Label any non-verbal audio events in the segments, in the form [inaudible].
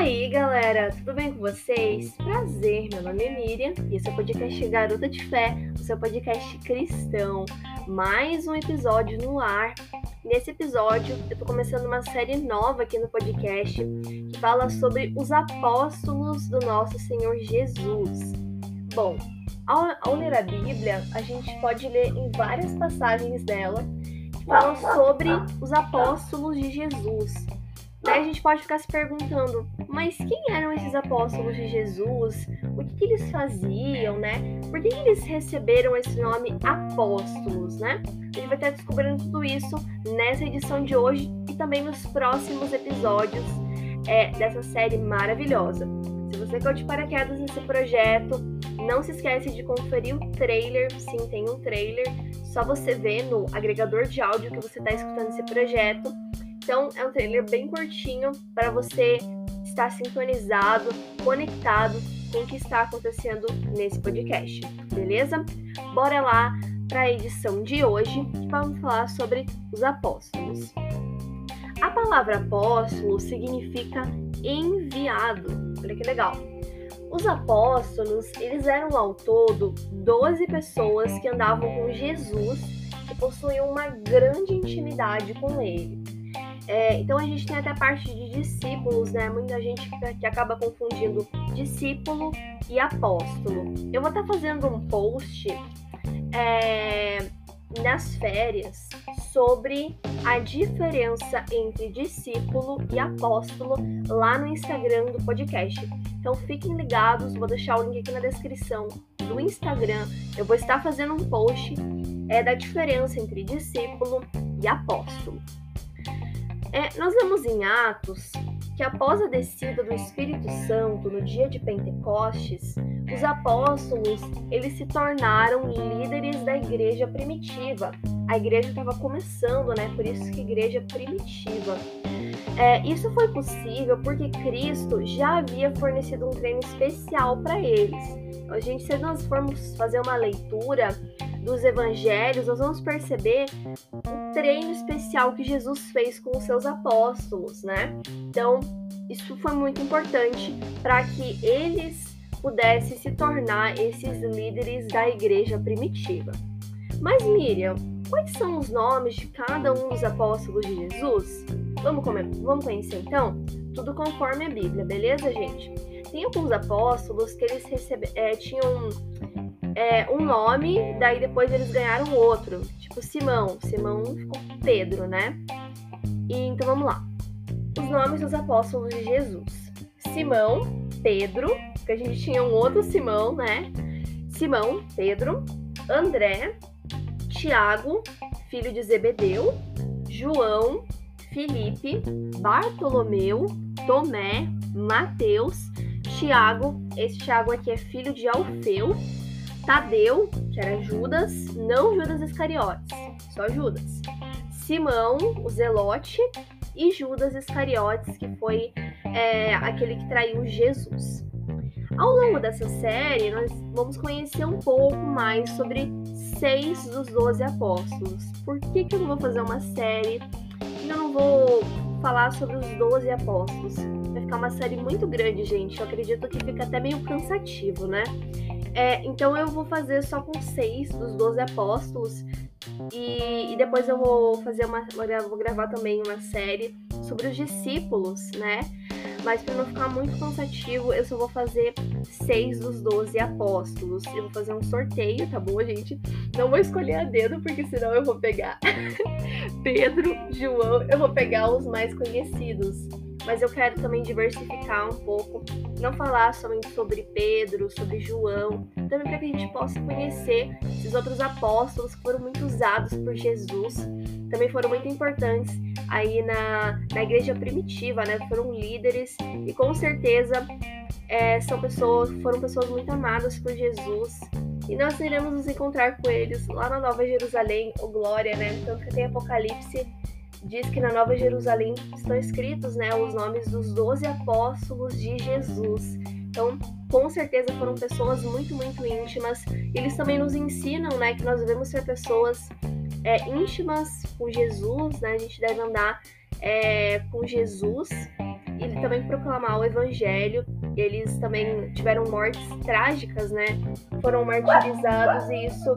aí, galera, tudo bem com vocês? Prazer, meu nome é Miriam e esse é o podcast Garota de Fé, o seu podcast cristão. Mais um episódio no ar. Nesse episódio, eu tô começando uma série nova aqui no podcast que fala sobre os apóstolos do nosso Senhor Jesus. Bom, ao, ao ler a Bíblia, a gente pode ler em várias passagens dela que falam sobre os apóstolos de Jesus. Daí a gente pode ficar se perguntando, mas quem eram esses apóstolos de Jesus? O que, que eles faziam, né? Por que, que, eles receberam esse nome apóstolos, né? A gente vai estar descobrindo tudo isso nessa edição de hoje e também nos próximos episódios é, dessa série maravilhosa. Se você caiu de paraquedas nesse projeto, não se esquece de conferir o trailer. Sim, tem um trailer. Só você ver no agregador de áudio que você está escutando esse projeto. Então, é um trailer bem curtinho para você estar sintonizado, conectado com o que está acontecendo nesse podcast, beleza? Bora lá para a edição de hoje, que vamos falar sobre os apóstolos. A palavra apóstolo significa enviado. Olha que legal. Os apóstolos, eles eram ao todo 12 pessoas que andavam com Jesus, que possuíam uma grande intimidade com ele. É, então a gente tem até a parte de discípulos, né? Muita gente que acaba confundindo discípulo e apóstolo. Eu vou estar tá fazendo um post é, nas férias sobre a diferença entre discípulo e apóstolo lá no Instagram do podcast. Então fiquem ligados, vou deixar o link aqui na descrição do Instagram. Eu vou estar fazendo um post é, da diferença entre discípulo e apóstolo. É, nós vemos em Atos que após a descida do Espírito Santo no dia de Pentecostes, os apóstolos eles se tornaram líderes da igreja primitiva. A igreja estava começando, né? Por isso que igreja primitiva. É, isso foi possível porque Cristo já havia fornecido um treino especial para eles. A gente, se nós formos fazer uma leitura dos evangelhos, nós vamos perceber o treino especial que Jesus fez com os seus apóstolos, né? Então, isso foi muito importante para que eles pudessem se tornar esses líderes da igreja primitiva. Mas, Miriam, quais são os nomes de cada um dos apóstolos de Jesus? Vamos, vamos conhecer então? Tudo conforme a Bíblia, beleza, gente? Tem alguns apóstolos que eles recebe, é, tinham é, um nome, daí depois eles ganharam outro. Tipo Simão. Simão ficou Pedro, né? E, então vamos lá. Os nomes dos apóstolos de Jesus: Simão, Pedro, porque a gente tinha um outro Simão, né? Simão, Pedro, André, Tiago, filho de Zebedeu, João, Felipe, Bartolomeu, Tomé, Mateus, Tiago, esse Tiago aqui é filho de Alfeu, Tadeu, que era Judas, não Judas Iscariotes, só Judas. Simão, o Zelote, e Judas Iscariotes, que foi é, aquele que traiu Jesus. Ao longo dessa série, nós vamos conhecer um pouco mais sobre seis dos doze apóstolos. Por que, que eu não vou fazer uma série vou falar sobre os doze apóstolos? Vai ficar uma série muito grande, gente. Eu acredito que fica até meio cansativo, né? É, então eu vou fazer só com seis dos doze apóstolos. E, e, depois eu vou fazer uma. Vou gravar também uma série sobre os discípulos, né? Mas para não ficar muito cansativo, eu só vou fazer seis dos doze apóstolos. Eu vou fazer um sorteio, tá bom, gente? Não vou escolher a dedo, porque senão eu vou pegar [laughs] Pedro, João, eu vou pegar os mais conhecidos mas eu quero também diversificar um pouco, não falar somente sobre Pedro, sobre João, também para que a gente possa conhecer esses outros apóstolos que foram muito usados por Jesus, também foram muito importantes aí na, na igreja primitiva, né? Foram líderes e com certeza é, são pessoas, foram pessoas muito amadas por Jesus. E nós iremos nos encontrar com eles lá na Nova Jerusalém, ou Glória, né? Tanto que tem Apocalipse diz que na Nova Jerusalém estão escritos né, os nomes dos doze apóstolos de Jesus. Então, com certeza foram pessoas muito, muito íntimas. Eles também nos ensinam né, que nós devemos ser pessoas é, íntimas com Jesus, né? A gente deve andar é, com Jesus. e também proclamar o evangelho. Eles também tiveram mortes trágicas, né? Foram martirizados e isso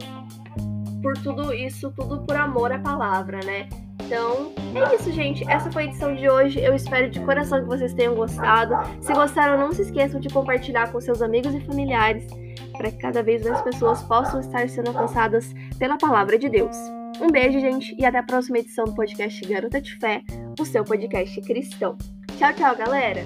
por tudo isso, tudo por amor à palavra, né? Então, é isso, gente. Essa foi a edição de hoje. Eu espero de coração que vocês tenham gostado. Se gostaram, não se esqueçam de compartilhar com seus amigos e familiares para que cada vez mais pessoas possam estar sendo alcançadas pela palavra de Deus. Um beijo, gente, e até a próxima edição do podcast Garota de Fé, o seu podcast cristão. Tchau, tchau, galera!